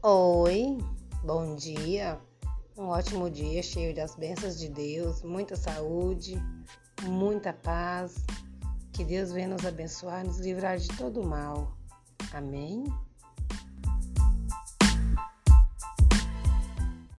Oi, bom dia. Um ótimo dia cheio das bênçãos de Deus, muita saúde, muita paz. Que Deus venha nos abençoar, nos livrar de todo mal. Amém?